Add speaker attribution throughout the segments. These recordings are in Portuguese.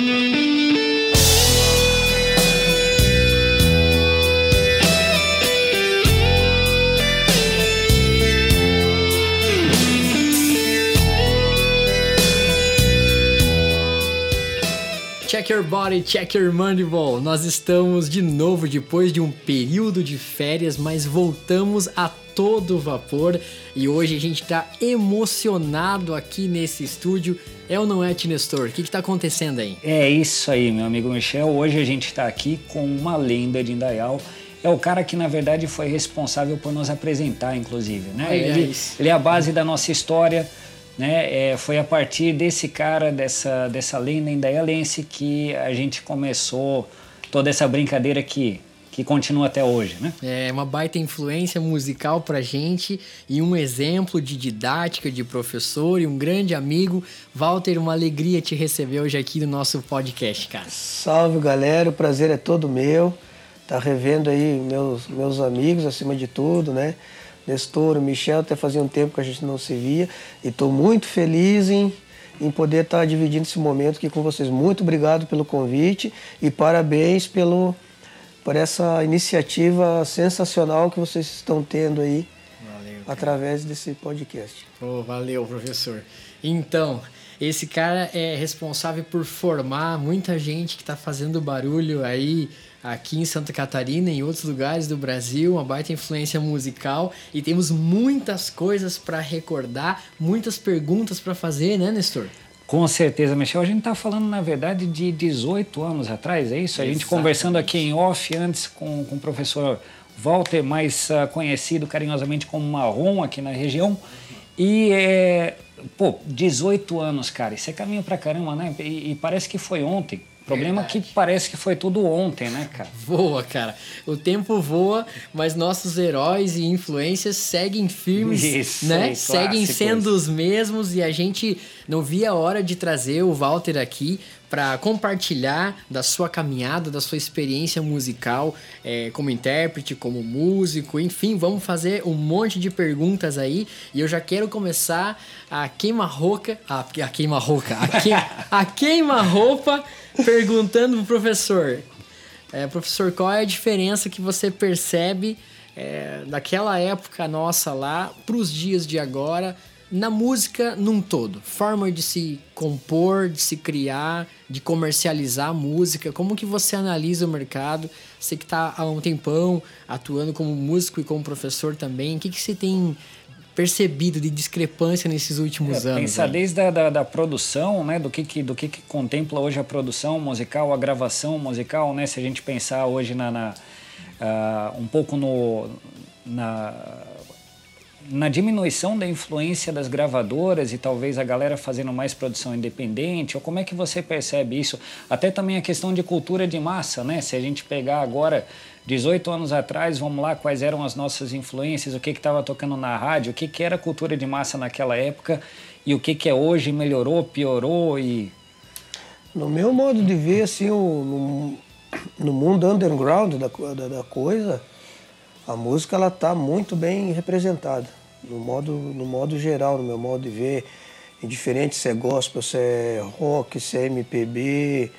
Speaker 1: Check Your Body, Check Your Mandible. Nós estamos de novo depois de um período de férias, mas voltamos a todo vapor e hoje a gente está emocionado aqui nesse estúdio. É ou não é, Tinestor? O que está acontecendo aí?
Speaker 2: É isso aí, meu amigo Michel. Hoje a gente está aqui com uma lenda de Indaial. É o cara que, na verdade, foi responsável por nos apresentar, inclusive. Né? Ele, ele é a base da nossa história né? É, foi a partir desse cara, dessa, dessa lenda indaialense, que a gente começou toda essa brincadeira que, que continua até hoje, né?
Speaker 1: É uma baita influência musical pra gente e um exemplo de didática de professor e um grande amigo. Walter, uma alegria te receber hoje aqui no nosso podcast, cara.
Speaker 3: Salve, galera, o prazer é todo meu. Tá revendo aí meus, meus amigos acima de tudo, né? Nestor, Michel, até fazia um tempo que a gente não se via. E estou muito feliz em, em poder estar tá dividindo esse momento aqui com vocês. Muito obrigado pelo convite e parabéns pelo, por essa iniciativa sensacional que vocês estão tendo aí através desse podcast.
Speaker 1: Oh, valeu, professor. Então, esse cara é responsável por formar muita gente que está fazendo barulho aí aqui em Santa Catarina e em outros lugares do Brasil, uma baita influência musical e temos muitas coisas para recordar, muitas perguntas para fazer, né, Nestor?
Speaker 2: Com certeza, Michel. A gente está falando, na verdade, de 18 anos atrás, é isso? A gente conversando aqui em off antes com, com o professor Walter, mais uh, conhecido carinhosamente como Marrom aqui na região. E, é, pô, 18 anos, cara, isso é caminho pra caramba, né? E, e parece que foi ontem problema é que parece que foi tudo ontem, né, cara?
Speaker 1: Voa, cara. O tempo voa, mas nossos heróis e influências seguem firmes, Isso, né? seguem sendo os mesmos e a gente não via a hora de trazer o Walter aqui para compartilhar da sua caminhada, da sua experiência musical é, como intérprete, como músico, enfim, vamos fazer um monte de perguntas aí. E eu já quero começar a queima-roupa, a, a queima-roupa, a, que, a queima-roupa perguntando pro professor, é, professor, qual é a diferença que você percebe é, daquela época nossa lá para os dias de agora na música num todo? Forma de se compor, de se criar, de comercializar a música. Como que você analisa o mercado? Você que está há um tempão atuando como músico e como professor também, o que, que você tem percebido de discrepância nesses últimos é, anos?
Speaker 2: Pensar aí? desde a da, da, produção, né, do que, que, do que, que contempla hoje a produção musical, a gravação musical, né, se a gente pensar hoje na, na uh, um pouco no, na, na diminuição da influência das gravadoras e talvez a galera fazendo mais produção independente, ou como é que você percebe isso? Até também a questão de cultura de massa, né, se a gente pegar agora 18 anos atrás, vamos lá, quais eram as nossas influências, o que estava tocando na rádio, o que, que era cultura de massa naquela época e o que, que é hoje, melhorou, piorou e...
Speaker 3: No meu modo de ver, assim, o, no, no mundo underground da, da, da, coisa, a música ela está muito bem representada, no modo, no modo geral, no meu modo de ver, indiferente se é gospel, se é rock, se é MPB,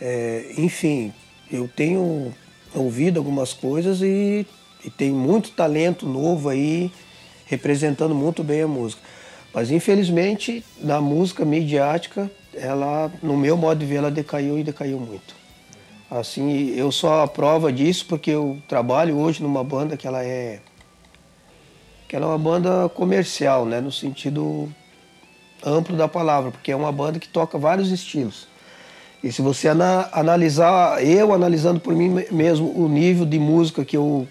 Speaker 3: é, enfim, eu tenho ouvido algumas coisas e, e tem muito talento novo aí representando muito bem a música. Mas infelizmente na música midiática, ela, no meu modo de ver, ela decaiu e decaiu muito. Assim, eu sou a prova disso porque eu trabalho hoje numa banda que ela é que ela é uma banda comercial, né, no sentido amplo da palavra, porque é uma banda que toca vários estilos. E se você ana, analisar, eu analisando por mim mesmo o nível de música que eu,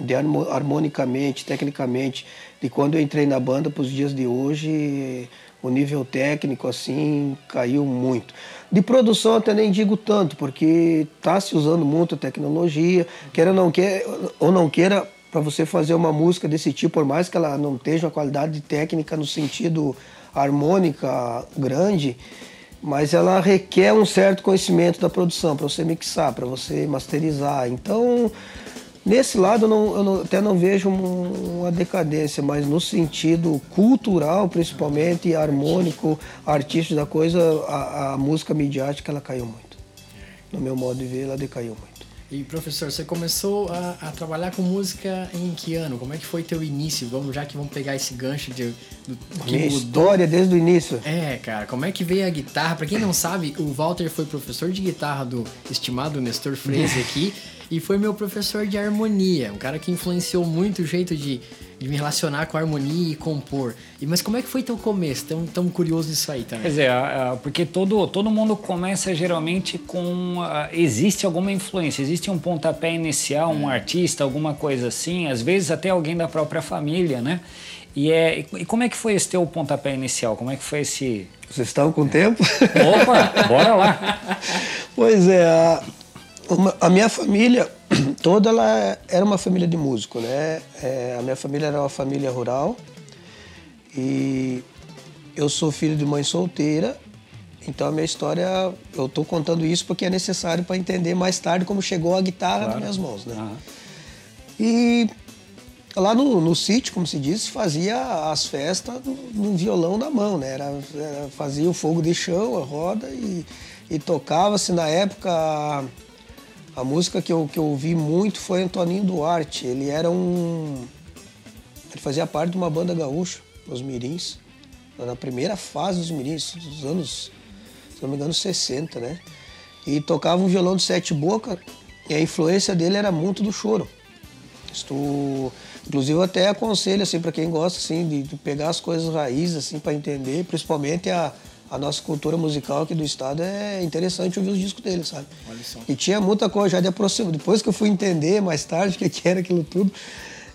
Speaker 3: de harmonicamente, tecnicamente, de quando eu entrei na banda para os dias de hoje, o nível técnico assim caiu muito. De produção até nem digo tanto, porque está se usando muito a tecnologia, queira ou não queira, ou não queira para você fazer uma música desse tipo, por mais que ela não tenha uma qualidade técnica no sentido harmônica grande, mas ela requer um certo conhecimento da produção para você mixar, para você masterizar. Então, Nesse lado eu, não, eu não, até não vejo uma decadência, mas no sentido cultural, principalmente, e harmônico, artístico da coisa, a, a música midiática ela caiu muito. No meu modo de ver, ela decaiu muito.
Speaker 1: E professor, você começou a, a, trabalhar com música em que ano? Como é que foi teu início? Vamos já que vamos pegar esse gancho de do,
Speaker 3: do que Minha mudou. história desde o início.
Speaker 1: É, cara, como é que veio a guitarra? Para quem não sabe, o Walter foi professor de guitarra do estimado Nestor Freire aqui e foi meu professor de harmonia, um cara que influenciou muito o jeito de de me relacionar com a harmonia e compor. E, mas como é que foi teu começo? Tão, tão curioso isso aí também.
Speaker 2: Quer dizer, porque todo, todo mundo começa geralmente com. existe alguma influência, existe um pontapé inicial, um é. artista, alguma coisa assim, às vezes até alguém da própria família, né? E, é, e como é que foi esse teu pontapé inicial? Como é que foi esse.
Speaker 3: Vocês estão com tempo?
Speaker 2: Opa, bora lá!
Speaker 3: Pois é, uma, a minha família toda ela era uma família de músico, né? É, a minha família era uma família rural e eu sou filho de mãe solteira, então a minha história, eu estou contando isso porque é necessário para entender mais tarde como chegou a guitarra claro. nas minhas mãos, né? Uhum. E lá no, no sítio, como se diz, fazia as festas no, violão na mão, né? Era, era, fazia o fogo de chão, a roda e, e tocava-se na época a música que eu, que eu ouvi muito foi Antoninho Duarte. Ele era um. Ele fazia parte de uma banda gaúcha, os Mirins, na primeira fase dos Mirins, dos anos, se não me engano, 60, né? E tocava um violão de sete boca e a influência dele era muito do choro. Isto, inclusive, eu até aconselho assim, para quem gosta assim, de, de, pegar as coisas raízes assim, para entender, principalmente a a nossa cultura musical aqui do estado é interessante ouvir os discos dele, sabe? E tinha muita coisa já de aproximar. Depois que eu fui entender mais tarde o que, que era aquilo tudo.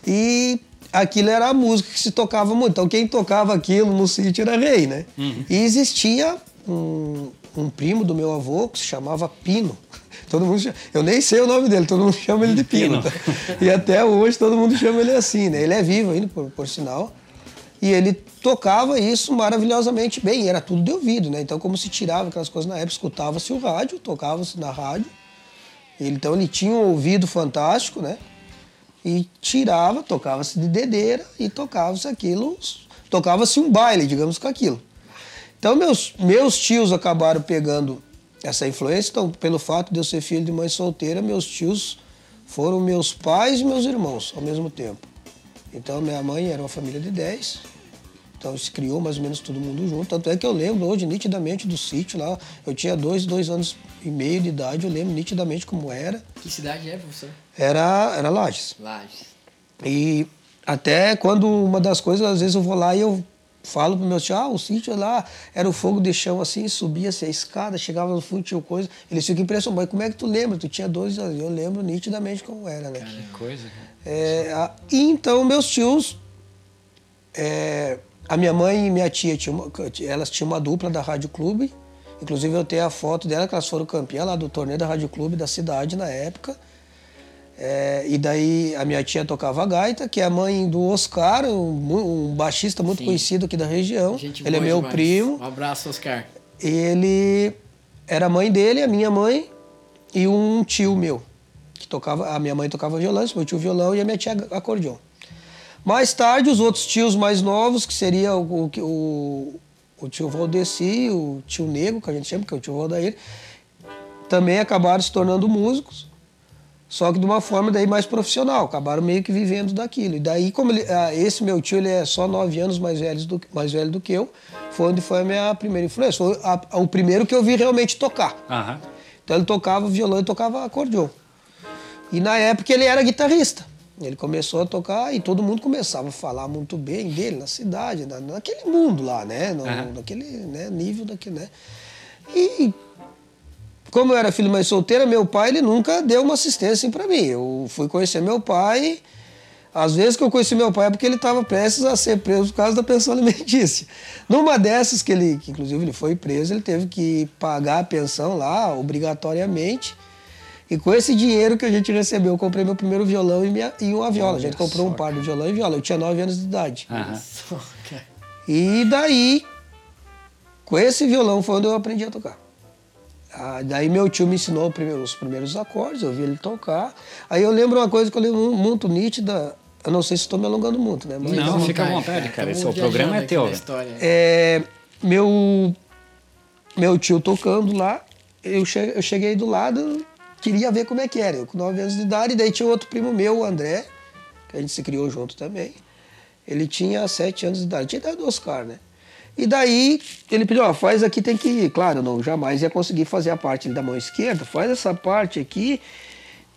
Speaker 3: E aquilo era a música que se tocava muito. Então quem tocava aquilo no sítio era rei, né? Uhum. E existia um, um primo do meu avô que se chamava Pino. Todo mundo chama, eu nem sei o nome dele, todo mundo chama ele de Pino. Pino. E até hoje todo mundo chama ele assim, né? Ele é vivo ainda, por, por sinal. E ele tocava isso maravilhosamente bem, era tudo de ouvido, né? Então, como se tirava aquelas coisas na época, escutava-se o rádio, tocava-se na rádio. Ele, então, ele tinha um ouvido fantástico, né? E tirava, tocava-se de dedeira e tocava-se aquilo, tocava-se um baile, digamos, com aquilo. Então, meus, meus tios acabaram pegando essa influência. Então, pelo fato de eu ser filho de mãe solteira, meus tios foram meus pais e meus irmãos ao mesmo tempo. Então, minha mãe era uma família de 10. Então, se criou mais ou menos todo mundo junto. Tanto é que eu lembro hoje nitidamente do sítio lá. Eu tinha dois, dois anos e meio de idade, eu lembro nitidamente como era.
Speaker 1: Que cidade é, professor?
Speaker 3: Era, era Lages.
Speaker 1: Lages.
Speaker 3: E até quando uma das coisas, às vezes eu vou lá e eu falo pro meu tio, ah, o sítio lá era o fogo de chão assim, subia-se a escada, chegava no fundo, tinha coisa. Eles ficam impressionados, mas como é que tu lembra? Tu tinha dois anos. Eu lembro nitidamente como era, né?
Speaker 2: Que coisa,
Speaker 3: É, a, e então meus tios. É, a minha mãe e minha tia, tinha uma, elas tinham uma dupla da Rádio Clube. Inclusive eu tenho a foto dela, que elas foram campeãs lá do torneio da Rádio Clube da cidade na época. É, e daí a minha tia tocava gaita, que é a mãe do Oscar, um, um baixista muito Sim. conhecido aqui da região. Gente ele é meu demais. primo.
Speaker 1: Um abraço, Oscar.
Speaker 3: Ele era a mãe dele, a minha mãe e um tio meu. Que tocava, a minha mãe tocava violão, meu tio violão e a minha tia acordeon. Mais tarde, os outros tios mais novos, que seria o, o, o, o tio Valdeci, o tio Negro, que a gente chama, que é o tio Valdair, também acabaram se tornando músicos só que de uma forma daí mais profissional, acabaram meio que vivendo daquilo. E daí, como ele, ah, esse meu tio ele é só nove anos mais, velho do, mais velho do que eu, foi onde foi a minha primeira influência. Foi a, a, o primeiro que eu vi realmente tocar.
Speaker 2: Uhum.
Speaker 3: Então ele tocava violão e tocava acordeon. E na época ele era guitarrista. Ele começou a tocar e todo mundo começava a falar muito bem dele na cidade, na, naquele mundo lá, né? No, uhum. Naquele né, nível daquele, né? E como eu era filho mais solteira, meu pai ele nunca deu uma assistência assim para mim. Eu fui conhecer meu pai. Às vezes que eu conheci meu pai é porque ele estava prestes a ser preso por causa da pensão alimentícia. Numa dessas que ele, que inclusive ele foi preso, ele teve que pagar a pensão lá obrigatoriamente. E com esse dinheiro que a gente recebeu, eu comprei meu primeiro violão e, minha, e uma viola. Olha a gente comprou um par de violão e viola. Eu tinha 9 anos de idade.
Speaker 2: Uhum.
Speaker 3: E daí, com esse violão foi onde eu aprendi a tocar. Ah, daí meu tio me ensinou os primeiros acordes, eu vi ele tocar. Aí eu lembro uma coisa que eu lembro muito nítida, eu não sei se estou me alongando muito, né?
Speaker 2: Mas não, fica à vontade, cara. Esse é o programa é teu.
Speaker 3: É, meu, meu tio tocando lá, eu cheguei, eu cheguei do lado, queria ver como é que era. Eu com 9 anos de idade, daí tinha outro primo meu, o André, que a gente se criou junto também. Ele tinha 7 anos de idade, tinha idade do Oscar, né? E daí ele pediu, ó, faz aqui, tem que ir. Claro, não jamais ia conseguir fazer a parte da mão esquerda, faz essa parte aqui,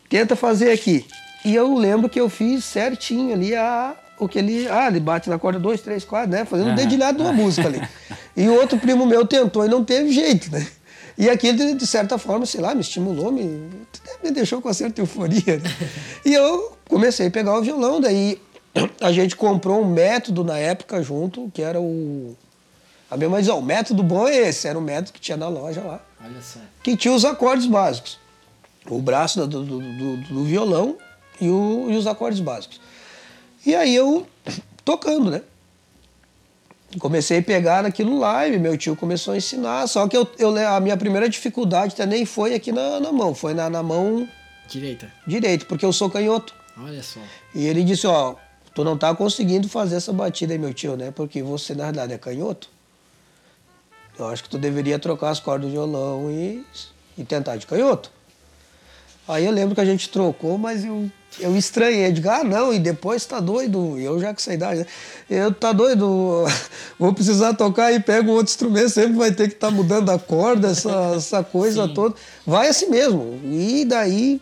Speaker 3: tenta fazer aqui. E eu lembro que eu fiz certinho ali a, o que ele. Ah, ele bate na corda 2, 3, 4, né? Fazendo um dedilhado de uma música ali. E o outro primo meu tentou e não teve jeito, né? E aquilo, de certa forma, sei lá, me estimulou, me, me deixou com uma certa euforia. Né? E eu comecei a pegar o violão, daí a gente comprou um método na época junto, que era o. A minha mãe o método bom é esse, era o método que tinha na loja lá. Olha só. Que tinha os acordes básicos. O braço do, do, do, do violão e, o, e os acordes básicos. E aí eu tocando, né? Comecei a pegar naquilo lá e meu tio começou a ensinar. Só que eu, eu a minha primeira dificuldade nem foi aqui na, na mão, foi na, na mão
Speaker 1: direita.
Speaker 3: Direita, porque eu sou canhoto.
Speaker 1: Olha só.
Speaker 3: E ele disse: Ó, tu não tá conseguindo fazer essa batida aí, meu tio, né? Porque você na verdade é canhoto. Eu acho que tu deveria trocar as cordas do violão e, e tentar de canhoto. Aí eu lembro que a gente trocou, mas eu, eu estranhei. Eu digo, ah, não, e depois tá doido. Eu já com essa idade, né? Eu tá doido, vou precisar tocar e pego outro instrumento, sempre vai ter que estar tá mudando a corda, essa, essa coisa Sim. toda. Vai assim mesmo. E daí,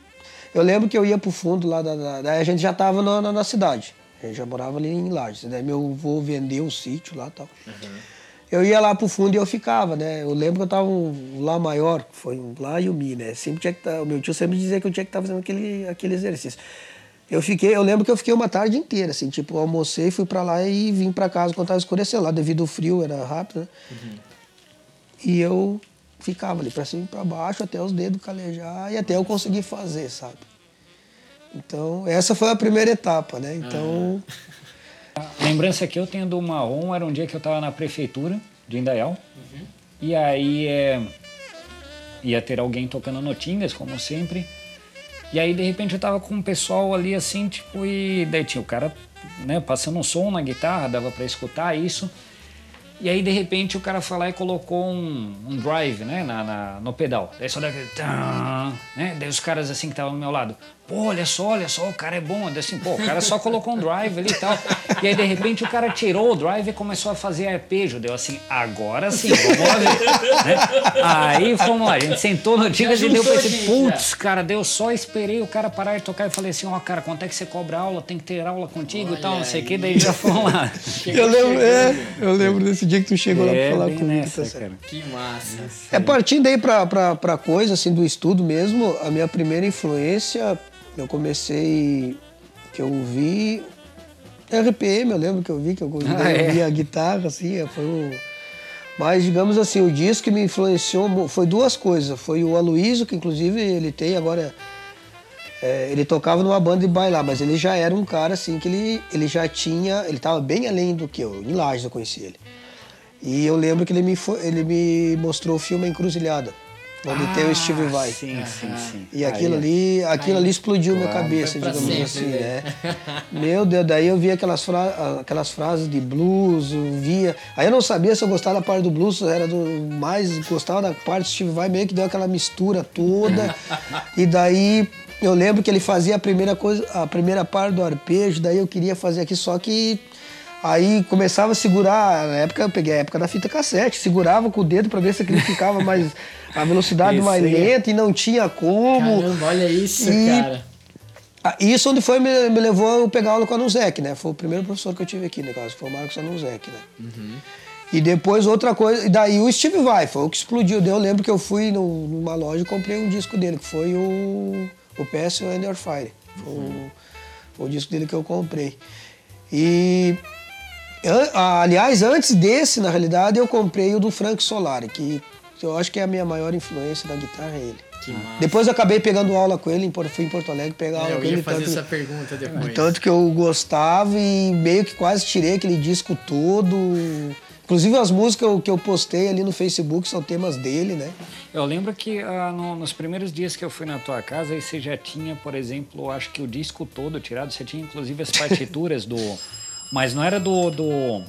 Speaker 3: eu lembro que eu ia pro fundo lá, da, da daí a gente já tava na, na, na, cidade. A gente já morava ali em Lages. Daí meu avô vendeu o sítio lá e tal. Uhum eu ia lá pro fundo e eu ficava, né? Eu lembro que eu tava um Lá maior, foi um Lá e o Mi, né? Sempre tinha que tá, o meu tio sempre dizia que eu tinha que estar tá fazendo aquele, aquele exercício. Eu fiquei, eu lembro que eu fiquei uma tarde inteira, assim, tipo, almocei, fui para lá e vim para casa quando tava escurecendo lá, devido ao frio, era rápido, né? Uhum. E eu ficava ali para cima e para baixo até os dedos calejar e até eu conseguir fazer, sabe? Então, essa foi a primeira etapa, né? Então, uhum.
Speaker 2: A lembrança que eu tenho do Marrom era um dia que eu estava na prefeitura de Indaial. Uhum. E aí é, ia ter alguém tocando notinhas, como sempre. E aí, de repente, eu tava com um pessoal ali assim, tipo, e daí tinha o cara, né, passando um som na guitarra, dava para escutar isso. E aí, de repente, o cara foi lá e colocou um, um drive, né, na, na, no pedal. Daí só dava né? Daí os caras assim que estavam ao meu lado, pô, olha só, olha só, o cara é bom. Assim, pô, o cara só colocou um drive ali e tal. E aí, de repente, o cara tirou o drive e começou a fazer arpejo. Deu assim, agora sim, vamos lá ver. né? Aí fomos lá, a gente sentou no Digas e deu pra esse, putz, cara, deu só esperei o cara parar de tocar e falei assim, ó, oh, cara, quanto é que você cobra aula? Tem que ter aula contigo olha e tal, não sei o que, daí já fomos lá.
Speaker 3: eu, lembro, é, eu lembro desse dia que tu chegou é, lá pra falar comigo.
Speaker 1: Nessa, tá cara. Que massa.
Speaker 3: É, partindo aí pra, pra, pra coisa, assim, do estudo mesmo, a minha primeira influência, eu comecei, que eu vi RPM, eu lembro que eu vi, que eu, ah, eu vi a guitarra, assim, foi o... Mas, digamos assim, o disco que me influenciou foi duas coisas. Foi o Aloysio, que inclusive ele tem agora... É, ele tocava numa banda de bailar, mas ele já era um cara assim que ele, ele já tinha... Ele estava bem além do que eu. Em Lages eu conheci ele. E eu lembro que ele me, ele me mostrou o filme Encruzilhada. Onde ah, tem o Steve Vai.
Speaker 2: Sim, sim, sim.
Speaker 3: E aquilo ali, aquilo ali explodiu claro, minha cabeça, digamos sempre, assim, né? Meu Deus, daí eu via aquelas, fra aquelas frases de blues, eu via. Aí eu não sabia se eu gostava da parte do blues, era do mais gostava da parte do Steve Vai, meio que deu aquela mistura toda. e daí eu lembro que ele fazia a primeira coisa, a primeira parte do arpejo, daí eu queria fazer aqui, só que Aí começava a segurar, na época eu peguei a época da fita cassete, segurava com o dedo para ver se aquele ficava mais a velocidade Esse mais lenta e não tinha como.
Speaker 1: Caramba, olha isso, e, cara.
Speaker 3: Isso onde foi me, me levou a pegar aula com a Nuzek, né? Foi o primeiro professor que eu tive aqui, né? Foi o Marcos Anuzek, né? Uhum. E depois outra coisa, e daí o Steve Vai, foi o que explodiu. Eu lembro que eu fui no, numa loja e comprei um disco dele, que foi o, o PS Under Fire. Foi, uhum. o, foi o disco dele que eu comprei. E Aliás, antes desse, na realidade, eu comprei o do Frank Solari, que eu acho que é a minha maior influência da guitarra, é ele. Depois eu acabei pegando aula com ele, fui em Porto Alegre pegar é, aula com ele.
Speaker 1: Eu ia fazer tanto, essa pergunta depois.
Speaker 3: Tanto que eu gostava e meio que quase tirei aquele disco todo. Inclusive as músicas que eu postei ali no Facebook são temas dele, né?
Speaker 2: Eu lembro que ah, no, nos primeiros dias que eu fui na tua casa, aí você já tinha, por exemplo, acho que o disco todo tirado, você tinha inclusive as partituras do. Mas não era do. do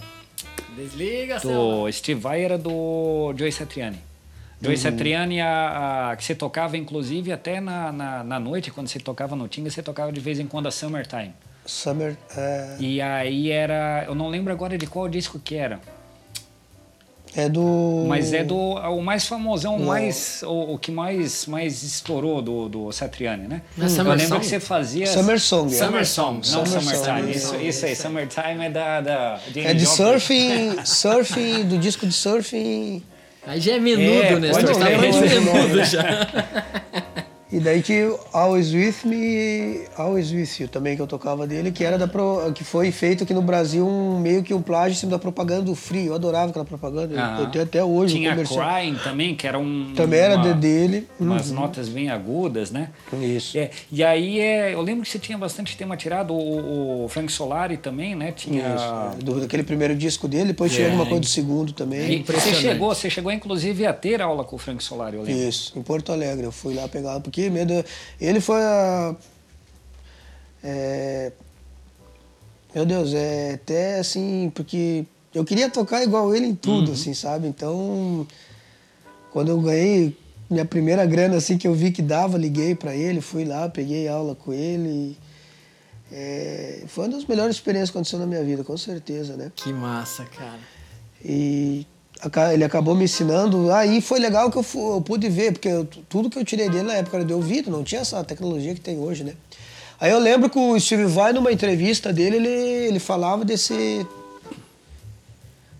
Speaker 1: Desliga,
Speaker 2: Do Steve Vai era do Joey Satriani. Joey uhum. Satriani, a, a, que você tocava inclusive até na, na, na, noite, quando você tocava no Tinga, você tocava de vez em quando a Summertime.
Speaker 3: Summer. É...
Speaker 2: E aí era. Eu não lembro agora de qual disco que era.
Speaker 3: É do.
Speaker 2: Mas é do o mais famosão, o mais, o, o, que mais, mais estourou do, do Satriani, né?
Speaker 1: Hum. Eu lembro
Speaker 2: Song? que você fazia.
Speaker 3: Summer Song.
Speaker 2: É. Summer Song, não Summer Summertime. Isso, isso aí, Summertime é da. da
Speaker 3: é de surfing, surfing, do disco de surfing.
Speaker 1: Aí já é menudo, é, né? Você tá menudo já.
Speaker 3: E daí tinha Always With Me, Always With You também que eu tocava dele, que era da pro, que foi feito aqui no Brasil um meio que um plágio em cima da propaganda do Free. Eu adorava aquela propaganda. Ah, eu tenho até hoje
Speaker 2: tinha
Speaker 3: o comercial.
Speaker 2: Crying também, que era um
Speaker 3: Também era uma, dele.
Speaker 2: Umas uhum. notas bem agudas, né?
Speaker 3: Isso.
Speaker 2: É, e aí é, eu lembro que você tinha bastante tema tirado, o, o Frank Solari também, né? Tinha
Speaker 3: Isso, do, daquele primeiro disco dele, depois é. tinha alguma coisa do segundo também.
Speaker 2: E você chegou, você chegou inclusive a ter aula com o Frank Solari, eu lembro.
Speaker 3: Isso, em Porto Alegre. Eu fui lá pegar, porque medo ele foi a. É, meu Deus, é até assim, porque eu queria tocar igual ele em tudo, uhum. assim, sabe? Então, quando eu ganhei minha primeira grana, assim, que eu vi que dava, liguei para ele, fui lá, peguei aula com ele. É, foi uma das melhores experiências que aconteceu na minha vida, com certeza, né?
Speaker 1: Que massa, cara.
Speaker 3: E ele acabou me ensinando. Aí foi legal que eu, eu pude ver, porque eu, tudo que eu tirei dele na época era de ouvido, não tinha essa tecnologia que tem hoje, né? Aí eu lembro que o Steve Vai, numa entrevista dele, ele, ele falava desse.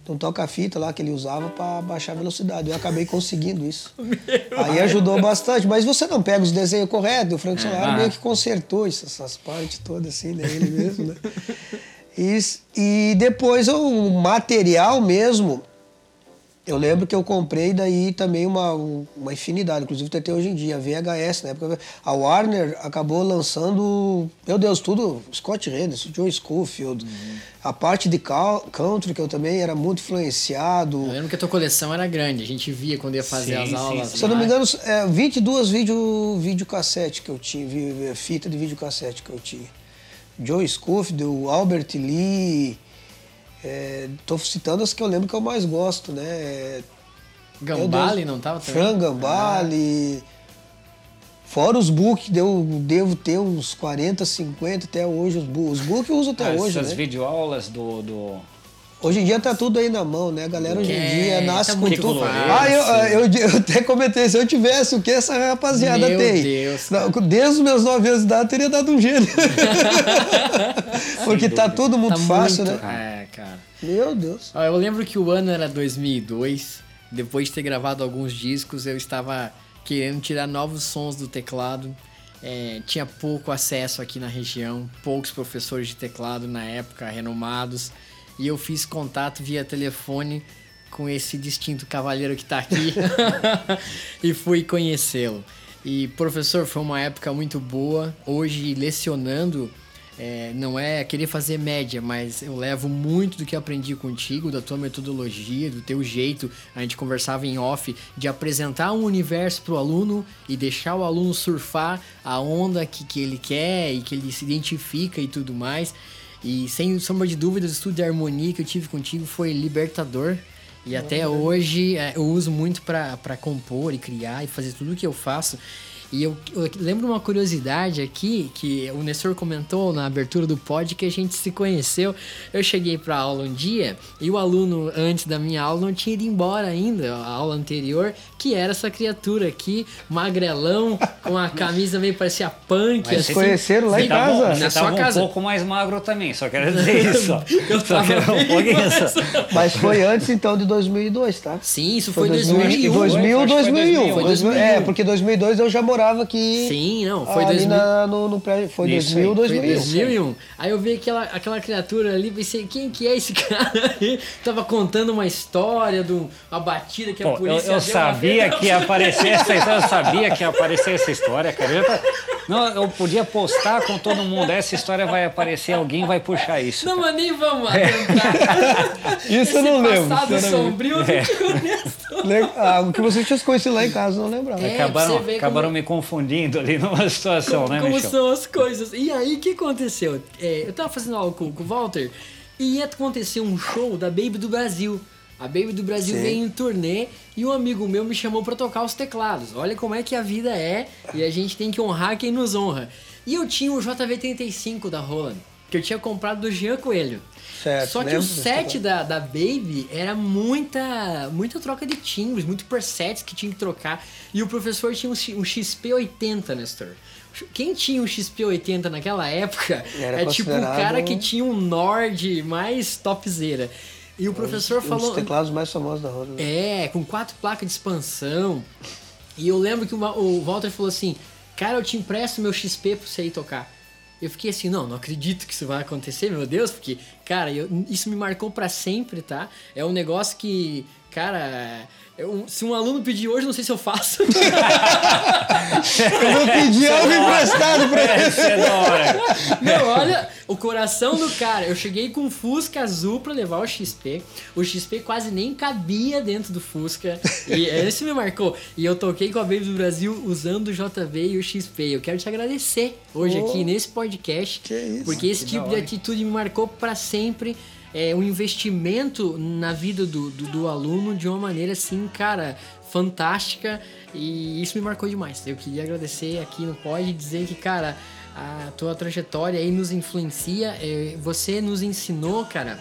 Speaker 3: De um toca-fita lá que ele usava para baixar a velocidade. Eu acabei conseguindo isso. Aí ajudou bastante. Mas você não pega os desenhos corretos, o Frank Solari meio que consertou essas partes todas assim, né? Ele mesmo, né? E, e depois o material mesmo eu lembro que eu comprei daí também uma, uma infinidade, inclusive até hoje em dia, a VHS, na época. A Warner acabou lançando, meu Deus, tudo, Scott Henderson, Joe Schofield, uhum. a parte de country, que eu também era muito influenciado.
Speaker 1: Eu lembro que a tua coleção era grande, a gente via quando ia fazer sim, as aulas.
Speaker 3: Sim, Se eu não me engano, é, 22 vídeo, videocassete que eu tinha, fita de videocassete que eu tinha. Joe Schofield, Albert Lee... Estou é, citando as que eu lembro que eu mais gosto, né?
Speaker 1: Gambale não estava
Speaker 3: também? Fran Gambale. Ah. Fora os book, eu devo ter uns 40, 50 até hoje. Os book, os book eu uso até ah, hoje.
Speaker 2: Essas
Speaker 3: né?
Speaker 2: videoaulas do, do,
Speaker 3: Hoje em dia tá tudo aí na mão, né? A galera hoje em dia nasce tá com tudo. Ah, eu, eu, eu, até comentei, se eu tivesse o que essa rapaziada
Speaker 1: Meu
Speaker 3: tem.
Speaker 1: Deus,
Speaker 3: Desde os meus nove anos de idade, teria dado um gênio. Porque tá tudo muito tá fácil,
Speaker 1: muito,
Speaker 3: né?
Speaker 1: É, cara.
Speaker 3: Meu Deus.
Speaker 1: Eu lembro que o ano era 2002. Depois de ter gravado alguns discos, eu estava querendo tirar novos sons do teclado. É, tinha pouco acesso aqui na região, poucos professores de teclado na época renomados e eu fiz contato via telefone com esse distinto cavalheiro que está aqui e fui conhecê-lo. E professor, foi uma época muito boa. Hoje lecionando é, não é querer fazer média, mas eu levo muito do que aprendi contigo, da tua metodologia, do teu jeito. A gente conversava em off de apresentar um universo para o aluno e deixar o aluno surfar a onda que, que ele quer e que ele se identifica e tudo mais. E sem sombra de dúvidas, o estudo de harmonia que eu tive contigo foi libertador. E até hoje é, eu uso muito para compor e criar e fazer tudo o que eu faço. E eu, eu, lembro uma curiosidade aqui que o Nestor comentou na abertura do pod que a gente se conheceu. Eu cheguei para aula um dia e o aluno antes da minha aula não tinha ido embora ainda, a aula anterior, que era essa criatura aqui, magrelão, com a camisa meio parecia punk.
Speaker 3: Mas assim, conheceram lá em casa.
Speaker 2: na sua casa. um pouco mais magro também, só quero dizer isso. eu só quero um pouquinho isso.
Speaker 3: Mas foi antes então de 2002, tá?
Speaker 1: Sim, isso foi, foi 2001.
Speaker 3: 2000 ou 2001. Foi 2001. É, porque 2002 eu já morava morava aqui.
Speaker 1: Sim, não, foi
Speaker 3: ali 2000. Na, no, no prédio, foi Isso 2000, 2001. Foi
Speaker 1: 2001. Aí eu vi aquela, aquela criatura ali, pensei, quem que é esse cara aí? Tava contando uma história de uma batida que a Pô, polícia
Speaker 2: Eu, eu sabia que ia aparecer essa história, eu sabia que ia aparecer essa história, cara. Não, eu podia postar com todo mundo. Essa história vai aparecer, alguém vai puxar isso.
Speaker 1: Não, mas nem vamos adentrar.
Speaker 3: Isso Esse eu não lembro.
Speaker 1: passado sombrio é.
Speaker 3: ah, O que você tinha conhecido lá em casa, não lembrava.
Speaker 2: É, acabaram acabaram como... me confundindo ali numa situação,
Speaker 1: como,
Speaker 2: né,
Speaker 1: Como
Speaker 2: Michel?
Speaker 1: são as coisas. E aí, o que aconteceu? É, eu tava fazendo aula com, com o Walter e ia acontecer um show da Baby do Brasil. A Baby do Brasil Sim. veio em turnê e um amigo meu me chamou para tocar os teclados. Olha como é que a vida é e a gente tem que honrar quem nos honra. E eu tinha o JV35 da Roland, que eu tinha comprado do Jean Coelho. Certo, Só que o set da, da Baby era muita muita troca de timbres, muito presets que tinha que trocar. E o professor tinha um, um XP80, Nestor. Quem tinha um XP80 naquela época era é tipo o cara que tinha um Nord mais topzera. E o professor
Speaker 3: um,
Speaker 1: falou.
Speaker 3: Um dos teclados mais famosos da roda.
Speaker 1: Né? É, com quatro placas de expansão. E eu lembro que o Walter falou assim: Cara, eu te empresto meu XP pra você ir tocar. Eu fiquei assim, não, não acredito que isso vai acontecer, meu Deus, porque, cara, eu, isso me marcou para sempre, tá? É um negócio que, cara, eu, se um aluno pedir hoje, não sei se eu faço.
Speaker 3: eu vou pedir algo emprestado pra ele.
Speaker 1: É não, olha, o coração do cara. Eu cheguei com um Fusca azul pra levar o XP. O XP quase nem cabia dentro do Fusca. E esse me marcou. E eu toquei com a Baby do Brasil usando o JV e o XP. Eu quero te agradecer hoje oh, aqui nesse podcast.
Speaker 3: Que isso,
Speaker 1: porque esse tipo de atitude me marcou para sempre é, um investimento na vida do, do, do, aluno de uma maneira assim, cara, fantástica e isso me marcou demais. Eu queria agradecer aqui no Pode dizer que, cara, a tua trajetória aí nos influencia, é, você nos ensinou, cara,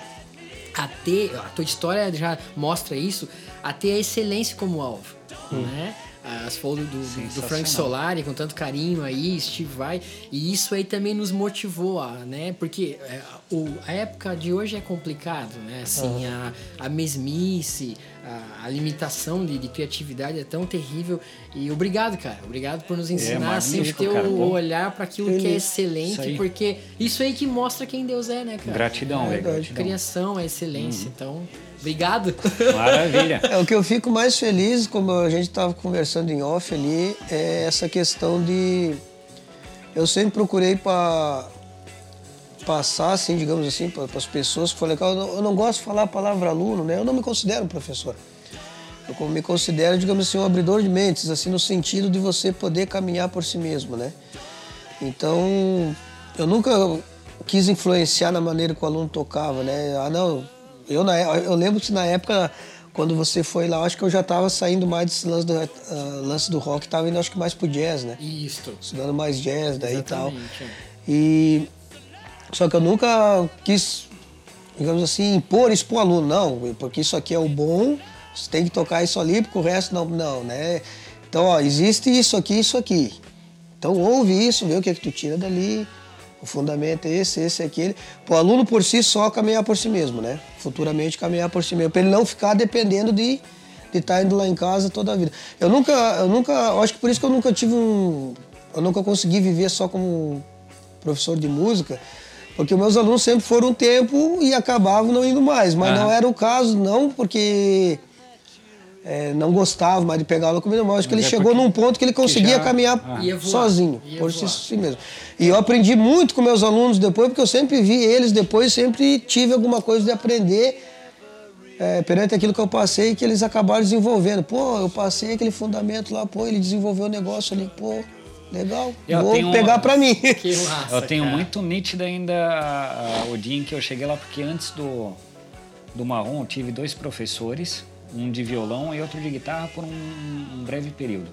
Speaker 1: a ter, a tua história já mostra isso, a ter a excelência como alvo, hum. né? As fotos do, do, Frank Solari com tanto carinho aí, Steve Vai, e isso aí também nos motivou, a, né? Porque é, o, a época de hoje é complicado, né? Assim, uhum. a, a mesmice, a, a limitação de, de, criatividade é tão terrível. E obrigado, cara. Obrigado por nos é ensinar é sempre ter cara, o olhar para aquilo que é excelente, isso porque isso aí que mostra quem Deus é, né, cara?
Speaker 2: Gratidão,
Speaker 1: é,
Speaker 2: é, gratidão.
Speaker 1: Criação, é excelência. Uhum. Então, Obrigado.
Speaker 2: Maravilha.
Speaker 3: É, o que eu fico mais feliz, como a gente estava conversando em off ali, é essa questão de. Eu sempre procurei para passar, assim, digamos assim, para as pessoas que legal. Eu não, eu não, gosto de falar a palavra aluno, né? Eu não me considero professor. Eu me considero, digamos assim, um abridor de mentes, assim, no sentido de você poder caminhar por si mesmo, né? Então, eu nunca quis influenciar na maneira que o aluno tocava, né? Ah, não, eu, na, eu lembro que na época, quando você foi lá, acho que eu já estava saindo mais desse lance do, uh, lance do rock, estava indo acho que mais pro jazz, né?
Speaker 1: Isso.
Speaker 3: Estudando mais jazz daí Exatamente. e tal. E só que eu nunca quis, digamos assim, impor isso pro aluno, não, porque isso aqui é o bom, você tem que tocar isso ali, porque o resto não, não, né? Então, ó, existe isso aqui, isso aqui. Então ouve isso, vê o que é que tu tira dali. O fundamento é esse, esse, aquele. Para o aluno por si só caminhar por si mesmo, né? Futuramente caminhar por si mesmo, para ele não ficar dependendo de de estar tá indo lá em casa toda a vida. Eu nunca, eu nunca, eu acho que por isso que eu nunca tive um, eu nunca consegui viver só como professor de música, porque meus alunos sempre foram um tempo e acabavam não indo mais, mas não era o caso não, porque é, não gostava mais de pegar aula comigo, mas acho que ele é chegou num ponto que ele conseguia já... caminhar ah. sozinho, por si mesmo. E eu aprendi muito com meus alunos depois, porque eu sempre vi eles depois, sempre tive alguma coisa de aprender é, perante aquilo que eu passei que eles acabaram desenvolvendo. Pô, eu passei aquele fundamento lá, pô, ele desenvolveu o um negócio ali, pô, legal, eu vou pegar para mim.
Speaker 2: Massa, eu tenho cara. muito nítido ainda uh, o dia em que eu cheguei lá, porque antes do, do Marrom eu tive dois professores, um de violão e outro de guitarra por um, um breve período.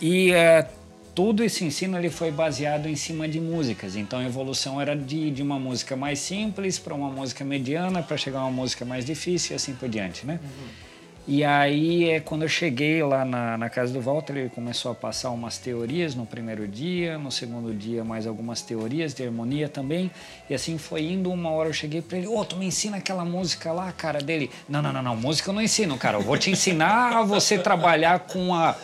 Speaker 2: E uh, todo esse ensino ele foi baseado em cima de músicas. Então a evolução era de, de uma música mais simples para uma música mediana, para chegar a uma música mais difícil e assim por diante, né? Uhum. E aí, é, quando eu cheguei lá na, na casa do Walter, ele começou a passar umas teorias no primeiro dia, no segundo dia mais algumas teorias de harmonia também. E assim foi indo, uma hora eu cheguei para ele, ô, oh, tu me ensina aquela música lá, cara, dele. Não, não, não, não, música eu não ensino, cara, eu vou te ensinar a você trabalhar com a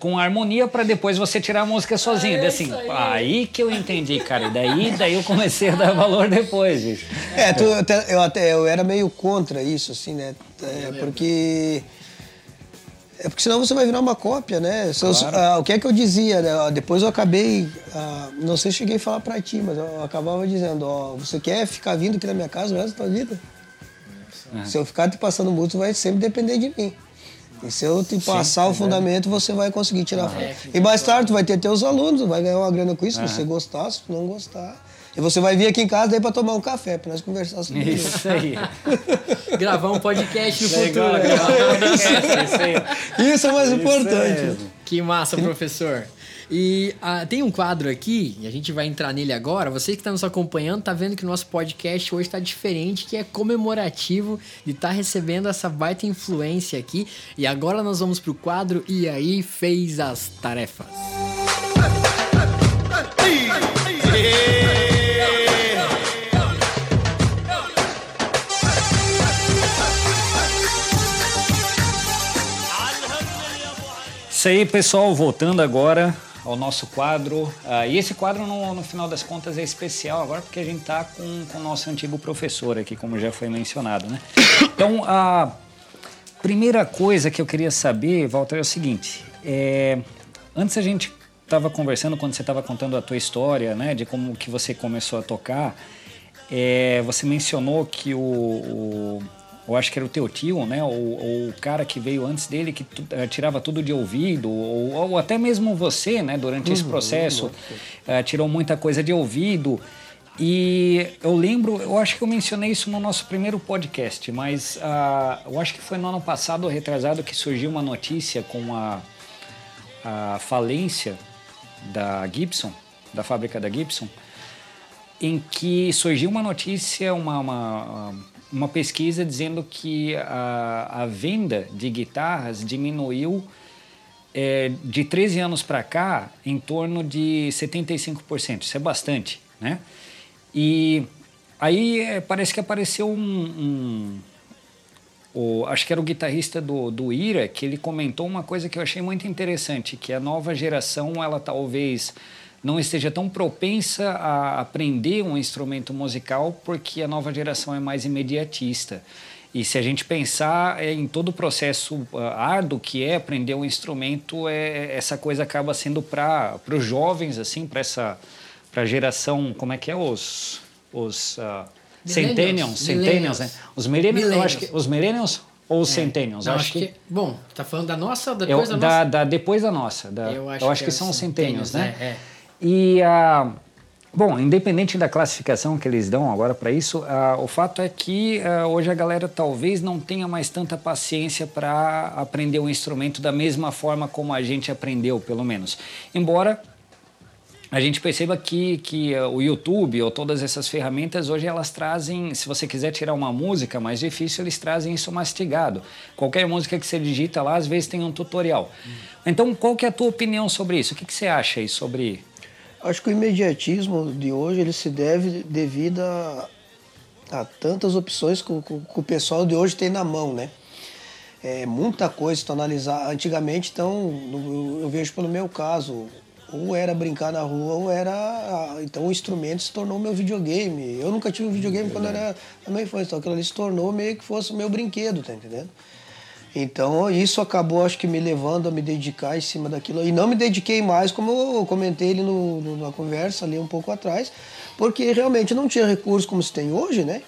Speaker 2: com harmonia para depois você tirar a música sozinho. É assim, aí. aí. que eu entendi, cara. E daí, daí eu comecei a dar valor depois, bicho.
Speaker 3: É, tu, eu até eu era meio contra isso, assim, né? É, porque É porque senão você vai virar uma cópia, né? Claro. Ah, o que é que eu dizia, né? Depois eu acabei, ah, não sei se cheguei a falar para ti, mas eu acabava dizendo, ó, você quer ficar vindo aqui na minha casa o resto da tua vida? É. Se eu ficar te passando mútuo, vai sempre depender de mim. E se eu te passar Sim, o fundamento, você vai conseguir tirar ah, é, E mais tarde, tu vai ter teus alunos, vai ganhar uma grana com isso, se você gostar, se não gostar. E você vai vir aqui em casa daí para tomar um café, para nós conversar sobre
Speaker 2: isso. Isso aí.
Speaker 1: gravar um podcast no futuro.
Speaker 3: Gravar um podcast, isso aí. Isso é mais isso importante. É
Speaker 1: que massa, professor. E ah, tem um quadro aqui, e a gente vai entrar nele agora. Você que está nos acompanhando, tá vendo que o nosso podcast hoje está diferente, que é comemorativo de estar tá recebendo essa baita influência aqui. E agora nós vamos pro quadro E aí fez as tarefas.
Speaker 2: Isso aí, pessoal, voltando agora ao nosso quadro. Uh, e esse quadro, no, no, final das contas, é especial agora porque a gente está com, o nosso antigo professor aqui, como já foi mencionado, né? Então, a primeira coisa que eu queria saber, Walter, é o seguinte. É, antes a gente estava conversando, quando você estava contando a tua história, né? De como que você começou a tocar, é, você mencionou que o, o eu acho que era o teu tio, né? Ou, ou o cara que veio antes dele que uh, tirava tudo de ouvido, ou, ou, até mesmo você, né? Durante uhum, esse processo, uh, tirou muita coisa de ouvido. E eu lembro, eu acho que eu mencionei isso no nosso primeiro podcast, mas uh, eu acho que foi no ano passado, retrasado, que surgiu uma notícia com a, a falência da Gibson, da fábrica da Gibson, em que surgiu uma notícia, uma, uma uma pesquisa dizendo que a, a venda de guitarras diminuiu é, de 13 anos para cá em torno de 75%. Isso é bastante, né? E aí é, parece que apareceu um, um o, acho que era o guitarrista do, do Ira, que ele comentou uma coisa que eu achei muito interessante, que a nova geração, ela talvez não esteja tão propensa a aprender um instrumento musical porque a nova geração é mais imediatista. E se a gente pensar é, em todo o processo uh, árduo que é aprender um instrumento, é, essa coisa acaba sendo para os jovens, assim, para essa pra geração, como é que é os os uh, centennials, centennials, né? Os millennials, eu acho que os millennials ou os é. centennials,
Speaker 1: Não,
Speaker 2: acho,
Speaker 1: acho que, que, bom, tá falando da nossa ou
Speaker 2: depois
Speaker 1: eu,
Speaker 2: da,
Speaker 1: da,
Speaker 2: nossa? Da, depois da nossa, da, eu acho, eu acho que, que são os centennials, né?
Speaker 1: É, é.
Speaker 2: E, ah, bom, independente da classificação que eles dão agora para isso, ah, o fato é que ah, hoje a galera talvez não tenha mais tanta paciência para aprender o um instrumento da mesma forma como a gente aprendeu, pelo menos. Embora a gente perceba que, que uh, o YouTube ou todas essas ferramentas hoje elas trazem, se você quiser tirar uma música mais difícil, eles trazem isso mastigado. Qualquer música que você digita lá, às vezes tem um tutorial. Hum. Então, qual que é a tua opinião sobre isso? O que, que você acha aí sobre
Speaker 3: Acho que o imediatismo de hoje ele se deve devido a, a tantas opções que, que, que, o pessoal de hoje tem na mão, né? É muita coisa para analisar. Antigamente, então, eu, eu vejo pelo meu caso, ou era brincar na rua, ou era. Então o instrumento se tornou meu videogame. Eu nunca tive um videogame é quando era na minha infância, então aquilo ali se tornou meio que fosse o meu brinquedo, tá entendendo? Então isso acabou, acho que, me levando a me dedicar em cima daquilo. E não me dediquei mais, como eu comentei ali no, no, na conversa ali um pouco atrás, porque realmente não tinha recurso como se tem hoje, né?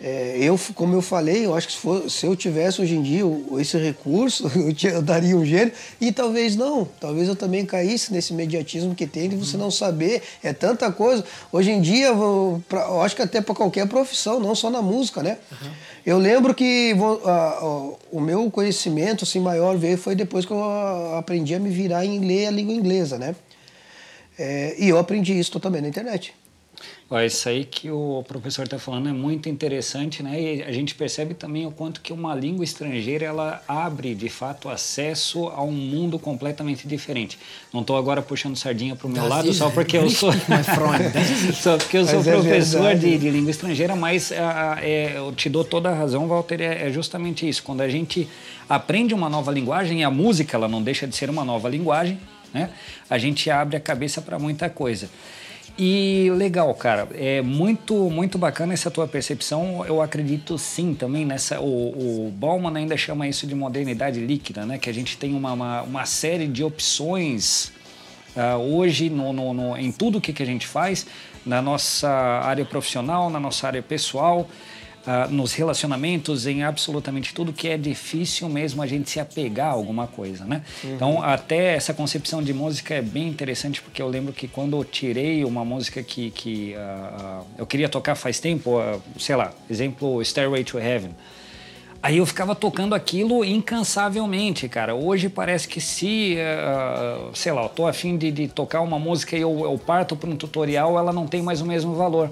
Speaker 3: É, eu, como eu falei, eu acho que se, for, se eu tivesse hoje em dia esse recurso, eu, tinha, eu, daria um gênio, e talvez não, talvez eu também caísse nesse mediatismo que tem de você não saber, é tanta coisa. Hoje em dia, eu, pra, eu acho que até para qualquer profissão, não só na música, né? Uhum. Eu lembro que o meu conhecimento assim, maior veio foi depois que eu aprendi a me virar em ler a língua inglesa, né? É, e eu aprendi isso também na internet.
Speaker 2: Ó, isso aí que o professor está falando é muito interessante, né? E a gente percebe também o quanto que uma língua estrangeira ela abre, de fato, acesso a um mundo completamente diferente. Não estou agora puxando sardinha para o meu das lado só porque eu sou só porque eu sou é professor de, de, língua estrangeira, mas é, eu te dou toda a razão, Walter. É, é justamente isso. Quando a gente aprende uma nova linguagem, e a música ela não deixa de ser uma nova linguagem, né? A gente abre a cabeça para muita coisa. E legal, cara, é muito muito bacana essa tua percepção. Eu acredito sim também nessa. O, o Bauman ainda chama isso de modernidade líquida, né? Que a gente tem uma, uma, uma série de opções uh, hoje no, no, no, em tudo que, que a gente faz, na nossa área profissional, na nossa área pessoal uh, nos relacionamentos, em absolutamente tudo que é difícil mesmo a gente se apegar a alguma coisa, né? Uhum. Então, até essa concepção de música é bem interessante, porque eu lembro que quando eu tirei uma música que, que uh, eu queria tocar faz tempo, sei lá, exemplo, Stairway to Heaven, Aí eu ficava tocando aquilo incansavelmente, cara. Hoje parece que se, uh, sei lá, eu tô afim de, de tocar uma música e eu, eu parto para um tutorial, ela não tem mais o mesmo valor.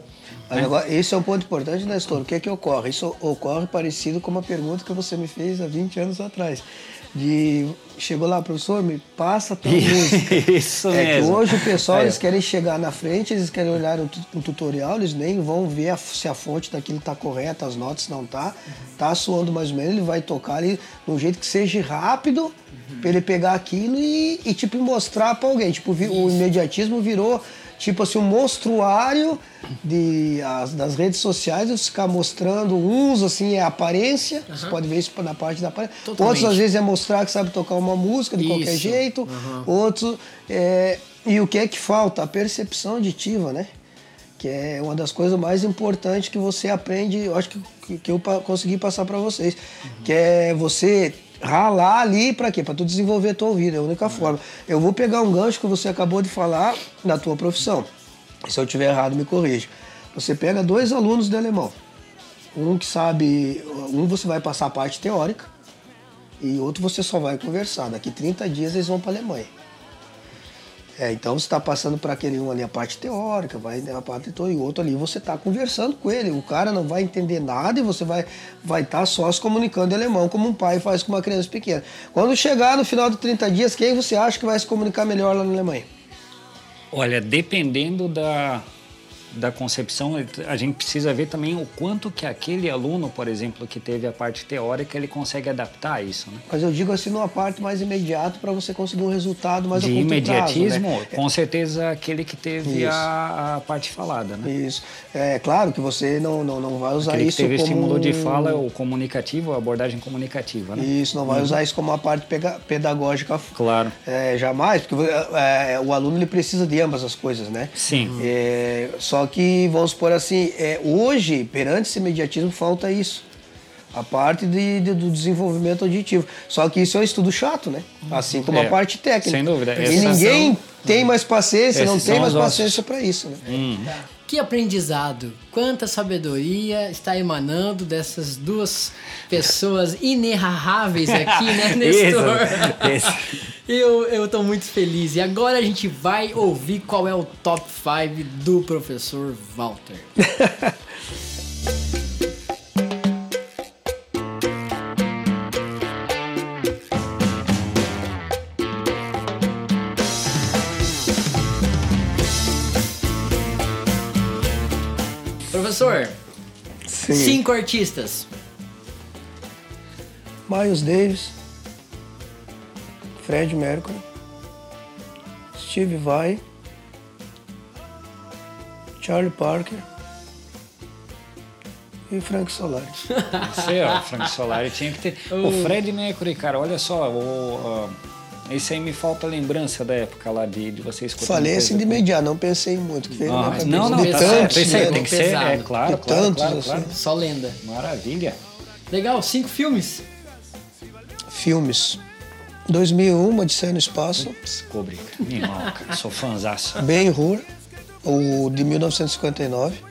Speaker 3: Né? Agora, esse é um ponto importante, Nestor. O que é que ocorre? Isso ocorre parecido com uma pergunta que você me fez há 20 anos atrás. De chegou lá, professor, me passa tal música.
Speaker 2: Isso
Speaker 3: é
Speaker 2: mesmo.
Speaker 3: que hoje o pessoal, é. eles querem chegar na frente, eles querem olhar um, um tutorial, eles nem vão ver a, se a fonte daquilo está correta, as notas não tá, tá suando mais ou menos, ele vai tocar ali de um jeito que seja rápido, uhum. para ele pegar aquilo e, e tipo mostrar para alguém. Tipo, o imediatismo virou tipo assim, um monstruário de, as, das redes sociais, eles ficar mostrando uns, assim, é aparência, uhum. você pode ver isso na parte da aparência. Totalmente. Outros, às vezes, é mostrar que sabe tocar uma música de isso. qualquer jeito. Uhum. Outros, é, e o que é que falta? A percepção auditiva, né? Que é uma das coisas mais importantes que você aprende, eu acho que, que eu consegui passar para vocês. Uhum. Que é você ralar ali para quê? Para tu desenvolver a tua ouvido, é a única forma. Eu vou pegar um gancho que você acabou de falar na tua profissão. Se eu tiver errado, me corrija. Você pega dois alunos de alemão. Um que sabe, um você vai passar a parte teórica e outro você só vai conversar. Daqui 30 dias eles vão para Alemanha. É, então você está passando para aquele um ali a parte teórica, vai a parte e outro ali você está conversando com ele. O cara não vai entender nada e você vai vai estar tá só se comunicando em alemão, como um pai faz com uma criança pequena. Quando chegar no final de 30 dias, quem você acha que vai se comunicar melhor lá na Alemanha?
Speaker 2: Olha, dependendo da, da concepção, a gente precisa ver também o quanto que aquele aluno, por exemplo, que teve a parte teórica, ele consegue adaptar a isso. Né?
Speaker 3: Mas eu digo assim, numa parte mais imediata para você conseguir um resultado mais
Speaker 2: De imediatismo, prazo, né? com certeza aquele que teve a, a, parte falada. Né?
Speaker 3: Isso. É claro que você não, não, não vai usar
Speaker 2: aquele
Speaker 3: isso
Speaker 2: que teve
Speaker 3: como...
Speaker 2: estímulo de fala, o comunicativo, a abordagem comunicativa. Né?
Speaker 3: Isso, não vai uhum. usar isso como uma parte pedagógica.
Speaker 2: Claro.
Speaker 3: É, jamais, porque é, o aluno ele precisa de ambas as coisas, né?
Speaker 2: Sim.
Speaker 3: É, só que, vamos supor assim, é, hoje, perante esse imediatismo, falta isso. A parte de, de, do desenvolvimento auditivo. Só que isso é um estudo chato, né? Assim como é, a parte técnica.
Speaker 2: Sem dúvida.
Speaker 3: E ninguém são... tem mais paciência, não tem mais paciência para isso, né?
Speaker 1: Hum. Que aprendizado, quanta sabedoria está emanando dessas duas pessoas inerráveis aqui, né, Nestor? isso, isso. Eu, eu tô muito feliz. E agora a gente vai ouvir qual é o top 5 do professor Walter. Professor, Sim. cinco artistas.
Speaker 3: Miles Davis, Fred Mercury, Steve Vai, Charlie Parker e Frank Solari.
Speaker 2: Você, ó, Frank Solari tinha que ter. O Fred Mercury, cara, olha só, o, esse aí me falta lembrança da época lá de, de vocês
Speaker 3: Falei assim de imediato, não pensei muito. Que veio
Speaker 2: ah, não, não,
Speaker 3: de
Speaker 2: tá
Speaker 3: tantos,
Speaker 2: certo, né? tem que ser, é claro, claro,
Speaker 3: tantos,
Speaker 2: claro, claro.
Speaker 3: Assim.
Speaker 1: Só lenda.
Speaker 2: Maravilha.
Speaker 1: Legal, cinco filmes.
Speaker 3: Filmes. 2001, Odisseia no Espaço.
Speaker 2: Descobri, animal, cara. Sou fãzaço.
Speaker 3: Ben Hur, o de 1959.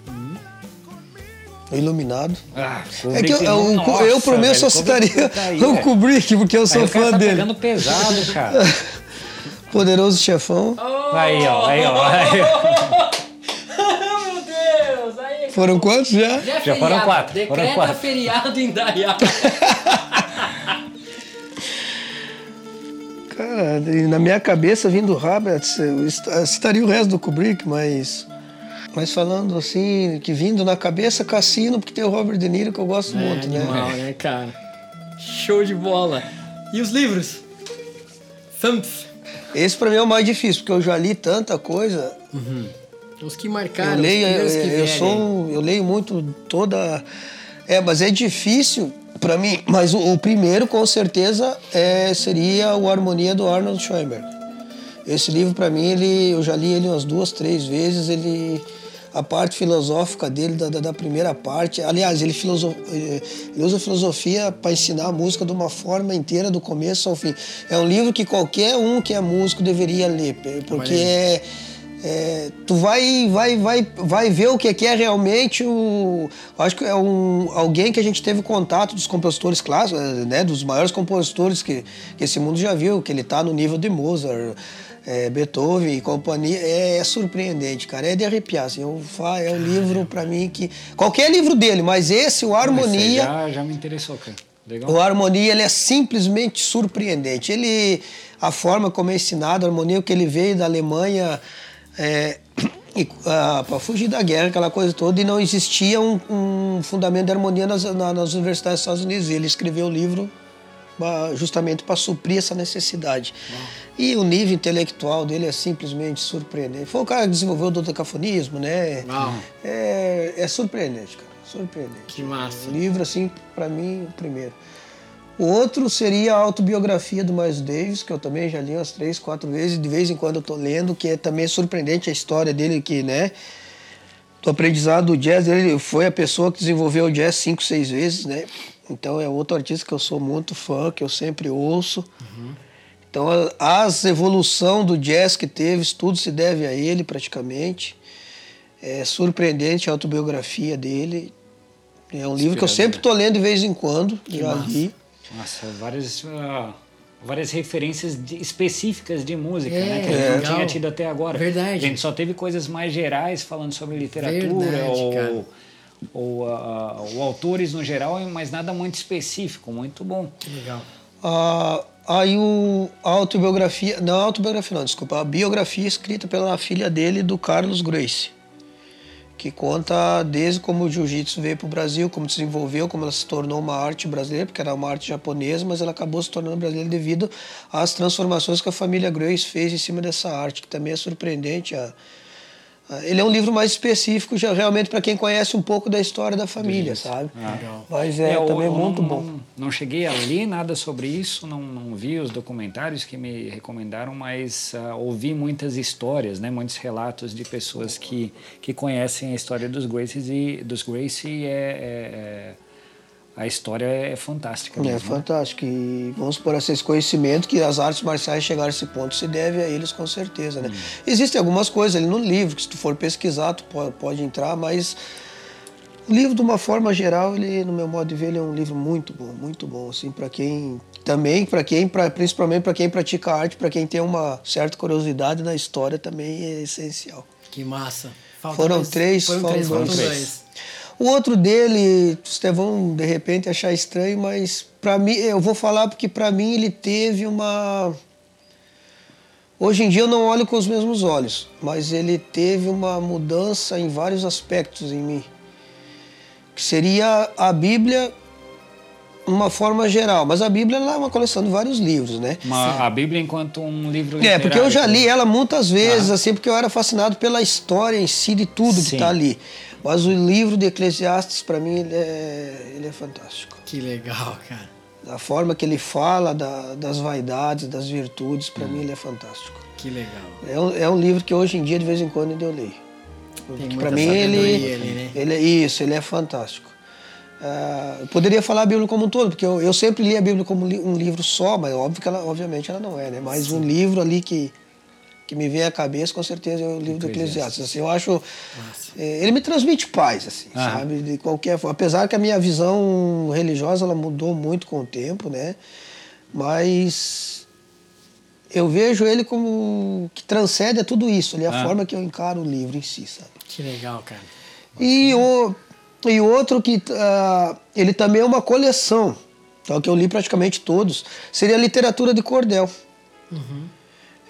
Speaker 3: O Iluminado.
Speaker 2: Ah,
Speaker 3: é que eu, eu, nossa, eu por mim, eu só citaria tá aí, o Kubrick, porque eu sou aí fã
Speaker 2: tá
Speaker 3: dele.
Speaker 2: pegando pesado, cara.
Speaker 3: Poderoso Chefão.
Speaker 2: Oh! Aí, ó, aí, ó. Aí.
Speaker 1: Meu Deus! Aí,
Speaker 3: foram quantos já?
Speaker 1: Já,
Speaker 2: já foram quatro.
Speaker 1: Decreta
Speaker 2: foram quatro.
Speaker 1: feriado em Dayá.
Speaker 3: Cara, na minha cabeça, vindo Robert, eu estaria o resto do Kubrick, mas. Mas falando assim, que vindo na cabeça, Cassino, porque tem o Robert De Niro que eu gosto
Speaker 1: é,
Speaker 3: muito,
Speaker 1: animal, né? né, cara? Show de bola. E os livros? Thumph.
Speaker 3: Esse pra mim é o mais difícil, porque eu já li tanta coisa. Uhum.
Speaker 1: Os que marcaram.
Speaker 3: Eu leio, eu, eu sou, eu leio muito toda. É, mas é difícil para mim. Mas o, o, primeiro, com certeza, é, seria o Harmonia do Arnold Schoenberg. Esse livro, para mim, ele, eu já li ele umas duas, três vezes. Ele a parte filosófica dele, da, da primeira parte. Aliás, ele, filoso, ele usa filosofia para ensinar a música de uma forma inteira, do começo ao fim. É um livro que qualquer um que é músico deveria ler, porque é, é, tu vai, vai, vai, vai ver o que é realmente o. Acho que é um, alguém que a gente teve contato dos compositores clássicos, né, dos maiores compositores que, que esse mundo já viu, que ele está no nível de Mozart é, Beethoven e companhia, é, é, surpreendente, cara. É de arrepiar. Assim, eu, é um livro para mim que. Qualquer livro dele, mas esse, o Harmonia.
Speaker 2: Já, já me interessou, cara.
Speaker 3: Legal. O Harmonia ele é simplesmente surpreendente. Ele, a forma como é ensinado, a harmonia que ele veio da Alemanha é, ah, para fugir da guerra, aquela coisa toda, e não existia um, um fundamento de harmonia nas, na, nas universidades dos Estados Unidos. Ele escreveu o livro justamente para suprir essa necessidade. E o nível intelectual dele é simplesmente surpreendente. Foi o cara que desenvolveu o dodecafonismo, né? É, é surpreendente, cara. Surpreendente.
Speaker 1: Que massa.
Speaker 3: O livro, assim, para mim, o primeiro. O outro seria a autobiografia do Miles Davis, que eu também já li umas três, quatro vezes. De vez em quando eu tô lendo, que é também surpreendente a história dele, que, né? Do aprendizado do jazz, ele foi a pessoa que desenvolveu o jazz cinco, seis vezes, né? Então é outro artista que eu sou muito fã, que eu sempre ouço. Uhum. Então a, evolução do jazz que teve, tudo se deve a ele praticamente. É surpreendente a autobiografia dele. É um livro que eu sempre estou lendo de vez em quando, que já massa. li.
Speaker 2: Nossa, várias, uh, várias referências de, específicas de música, é, né? Que a gente não tinha tido até agora.
Speaker 1: Verdade. A
Speaker 2: gente só teve coisas mais gerais falando sobre literatura Verdade, ou. Cara ou, uh, ou autores no geral, mas nada muito específico, muito bom.
Speaker 1: Que legal.
Speaker 3: Uh, aí o, a autobiografia, não a autobiografia não, desculpa, a biografia escrita pela filha dele, do Carlos Grace, que conta desde como o jiu-jitsu veio para o Brasil, como desenvolveu, como ela se tornou uma arte brasileira, porque era uma arte japonesa, mas ela acabou se tornando brasileira devido às transformações que a família Grace fez em cima dessa arte, que também é surpreendente a ele é um livro mais específico, já realmente para quem conhece um pouco da história da família, isso. sabe? Ah. Mas é, é também eu, muito
Speaker 2: não,
Speaker 3: bom.
Speaker 2: Não, não, cheguei a ler nada sobre isso, não, não vi os documentários que me recomendaram, mas uh, ouvi muitas histórias, né, muitos relatos de pessoas que, que conhecem a história dos Gracies e dos Gracie é, é, é a história é fantástica. Mesmo,
Speaker 3: é
Speaker 2: né?
Speaker 3: fantástica. E vamos por esse conhecimento que as artes marciais chegaram a esse ponto se deve a eles com certeza. Né? Hum. Existem algumas coisas ali no livro que se tu for pesquisar tu pode, pode entrar, mas o livro de uma forma geral, ele, no meu modo de ver, ele é um livro muito bom, muito bom assim para quem também para quem, pra, principalmente para quem pratica arte, para quem tem uma certa curiosidade na história também é essencial.
Speaker 1: Que massa. Falta
Speaker 3: foram mais, três,
Speaker 1: foram, três, foram três. três.
Speaker 3: O outro dele, vocês vão de repente achar estranho, mas para mim, eu vou falar porque para mim ele teve uma Hoje em dia eu não olho com os mesmos olhos, mas ele teve uma mudança em vários aspectos em mim. Que seria a Bíblia uma forma geral, mas a Bíblia é uma coleção de vários livros, né?
Speaker 2: Uma, a Bíblia enquanto um livro
Speaker 3: É, porque eu já li ela muitas vezes, ah. assim, porque eu era fascinado pela história em si de tudo Sim. que está ali. Mas o livro de Eclesiastes, para mim, ele é, ele é fantástico.
Speaker 1: Que legal, cara.
Speaker 3: A forma que ele fala da, das vaidades, das virtudes, para hum. mim, ele é fantástico.
Speaker 1: Que legal.
Speaker 3: É um, é um livro que hoje em dia, de vez em quando, eu leio. Para mim, ele, ele, né? ele é isso, ele é fantástico. Uh, eu poderia falar a Bíblia como um todo, porque eu, eu sempre li a Bíblia como um livro só, mas óbvio que ela, obviamente ela não é, né? Mas Sim. um livro ali que que me vem à cabeça com certeza é o livro do Eclesiastes. Assim, eu acho, é, ele me transmite paz, assim, ah. sabe, de qualquer forma. Apesar que a minha visão religiosa ela mudou muito com o tempo, né? Mas eu vejo ele como que transcende a tudo isso. É a ah. forma que eu encaro o livro em si, sabe?
Speaker 1: Que legal, cara.
Speaker 3: E o e outro que uh, ele também é uma coleção, então, que eu li praticamente todos, seria a literatura de cordel. Uhum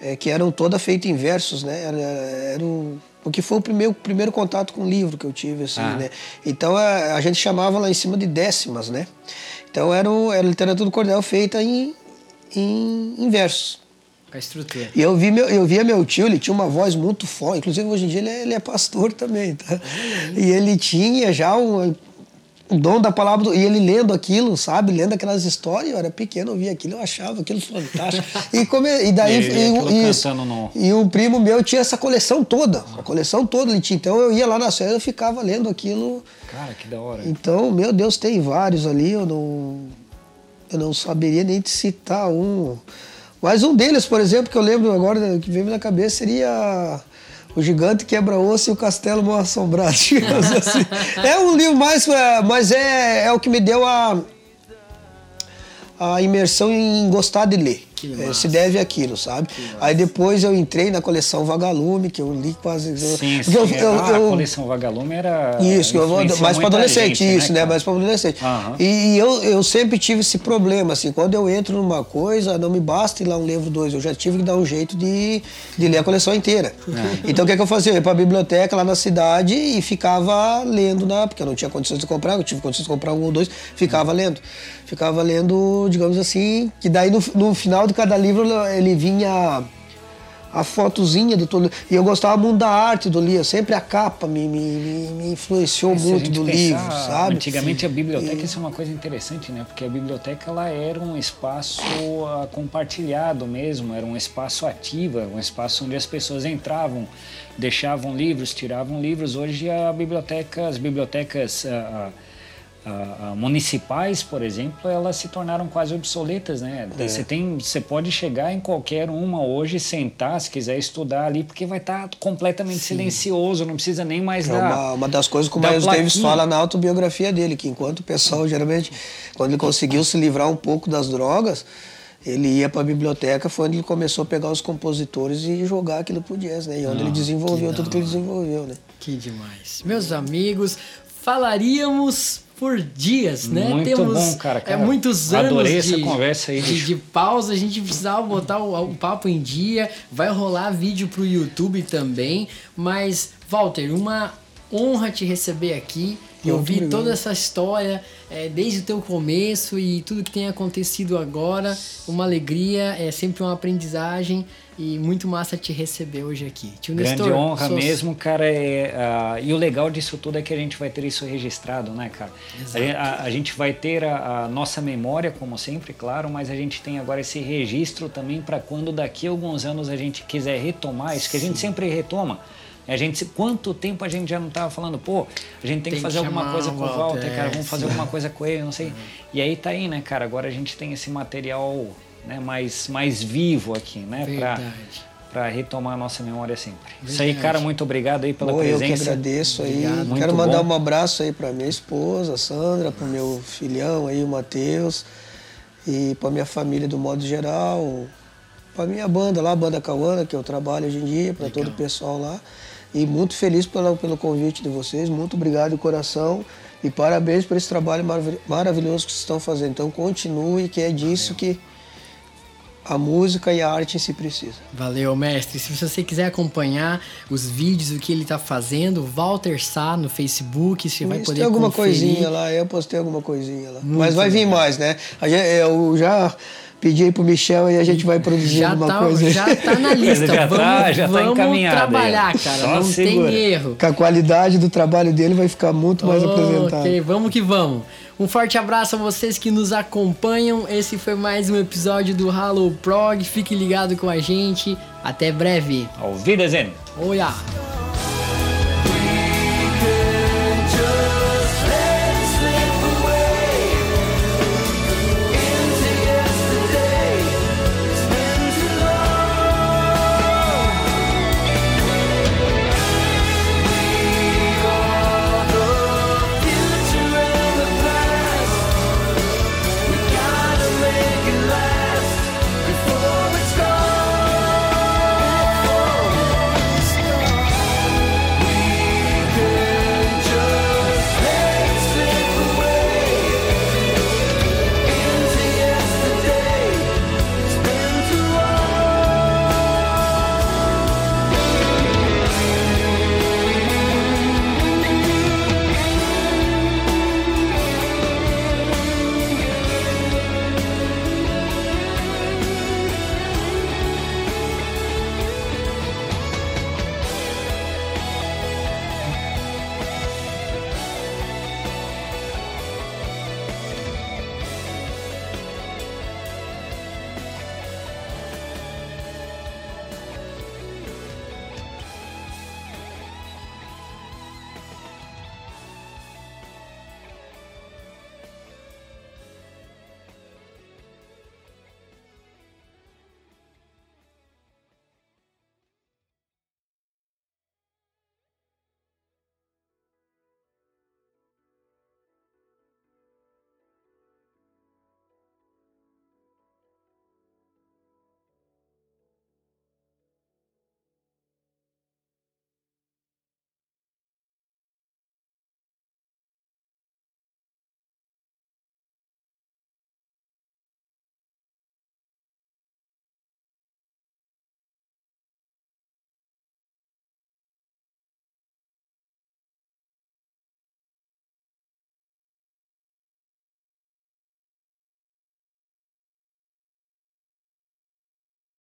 Speaker 3: é, que eram toda feita em versos, né? Era, era o, porque foi o primeiro, primeiro contato com o livro que eu tive, assim, ah. né? Então a, a, gente chamava lá em cima de décimas, né? Então era, o, era literatura do cordel feita em, em, em versos.
Speaker 1: A estrutura.
Speaker 3: E eu, vi meu, eu via meu tio, ele tinha uma voz muito forte. Inclusive, hoje em dia, ele é, ele é pastor também, tá? E ele tinha já um, o dom da palavra do, e ele lendo aquilo, sabe? Lendo aquelas histórias, eu era pequeno, eu via aquilo, eu achava aquilo fantástico. E, come, e daí e, isso, no... e um primo meu tinha essa coleção toda, a coleção toda ele tinha. Então eu ia lá na série, eu ficava lendo aquilo.
Speaker 2: Cara, que da hora.
Speaker 3: Então, meu Deus, tem vários ali, eu não eu não saberia nem te citar um. Mas um deles, por exemplo, que eu lembro agora que veio na cabeça seria o Gigante Quebra-Osso e o Castelo Mal Assombrado. assim. É um livro mais. É, mas é, é o que me deu a, a imersão em gostar de ler. É, se deve àquilo, sabe? Aí depois eu entrei na coleção Vagalume, que eu li quase.
Speaker 2: Sim, sim. Eu, eu, ah, eu, a coleção Vagalume era.
Speaker 3: Isso, eu mais para adolescente, gente, isso, né? né mais para adolescente. Uhum. E, eu, eu sempre tive esse problema, assim, quando eu entro numa coisa, não me basta ir lá um livro, dois, eu já tive que dar um jeito de, de ler a coleção inteira. É. Então o que, é que eu fazia? Eu ia para a biblioteca lá na cidade e ficava lendo, na, porque eu não tinha condições de comprar, eu tive condições de comprar um ou dois, ficava lendo. Ficava lendo, digamos assim, que daí no, no final de cada livro ele vinha a fotozinha do todo. E eu gostava muito da arte do livro, sempre a capa me, me, me influenciou é, muito do pensar, livro, sabe?
Speaker 2: Antigamente a biblioteca, e... isso é uma coisa interessante, né? Porque a biblioteca ela era um espaço uh, compartilhado mesmo, era um espaço ativo, um espaço onde as pessoas entravam, deixavam livros, tiravam livros. Hoje a biblioteca, as bibliotecas. Uh, uh, uh, municipais, por exemplo, elas se tornaram quase obsoletas, né? É. Você tem, você pode chegar em qualquer uma hoje, sentar, se quiser estudar ali, porque vai estar tá completamente Sim. silencioso, não precisa nem mais é dar.
Speaker 3: Uma, uma das coisas que o Miles Davis fala na autobiografia dele, que enquanto o pessoal geralmente, quando ele conseguiu se livrar um pouco das drogas, ele ia para a biblioteca, foi onde ele começou a pegar os compositores e jogar aquilo pro jazz, né? E onde ele ah, desenvolveu tudo que ele desenvolveu, né?
Speaker 1: Que demais. Meus amigos, falaríamos por dias, né?
Speaker 2: Muito Temos bom, cara, é, cara.
Speaker 1: É, muitos anos adorei
Speaker 2: de, essa conversa aí,
Speaker 1: de, de, pausa. A gente precisava botar o, o, papo em dia. Vai rolar vídeo pro YouTube também. Mas, Walter, uma honra te receber aqui. Eu vi toda essa história é, desde o teu começo e tudo que tem acontecido agora. Uma alegria, é sempre uma aprendizagem e muito massa te receber hoje aqui.
Speaker 2: Tio Grande Nestor, honra sou... mesmo, cara. É, uh, e o legal disso tudo é que a gente vai ter isso registrado, né, cara? A, a, gente vai ter a, a, nossa memória, como sempre, claro, mas a gente tem agora esse registro também para quando daqui a alguns anos a gente quiser retomar isso, que a gente sempre retoma. A gente, quanto tempo a gente já não estava falando, pô, a gente tem, tem que fazer que alguma coisa com o Walter, cara, vamos fazer alguma coisa com ele, não sei. E aí tá aí, né, cara? Agora a gente tem esse material né, mais, mais vivo aqui, né? Para retomar a nossa memória sempre. Verdade. Isso aí, cara, muito obrigado aí pela presença.
Speaker 3: Eu que agradeço aí. Quero mandar bom. um abraço aí para minha esposa, Sandra, para o meu filhão aí, o Matheus, e para minha família do modo geral, para minha banda lá, a Banda Cauana, que eu trabalho hoje em dia, para todo o pessoal lá. E muito feliz pelo, pelo convite de vocês, muito obrigado de coração e parabéns por esse trabalho maravilhoso que vocês estão fazendo. Então continue, que é disso que a música e a arte em si precisa.
Speaker 1: Valeu, mestre. Se você quiser acompanhar os vídeos, o que ele está fazendo, Walter Sá no Facebook, você vai poder
Speaker 3: tem alguma
Speaker 1: conferir.
Speaker 3: coisinha lá, eu postei alguma coisinha lá. Muito Mas vai vir mais, né? Eu já pedi aí pro Michel e a gente vai produzir já alguma
Speaker 1: tá,
Speaker 3: coisa.
Speaker 1: Já tá na lista. já vamos, tá, já tá vamos trabalhar, cara. Só não segura. tem erro.
Speaker 3: Com a qualidade do trabalho dele vai ficar muito mais apresentado. Ok,
Speaker 1: vamos que vamos. Um forte abraço a vocês que nos acompanham. Esse foi mais um episódio do Halo Prog. Fique ligado com a gente. Até breve.
Speaker 2: Auf Wiedersehen.
Speaker 1: Ja.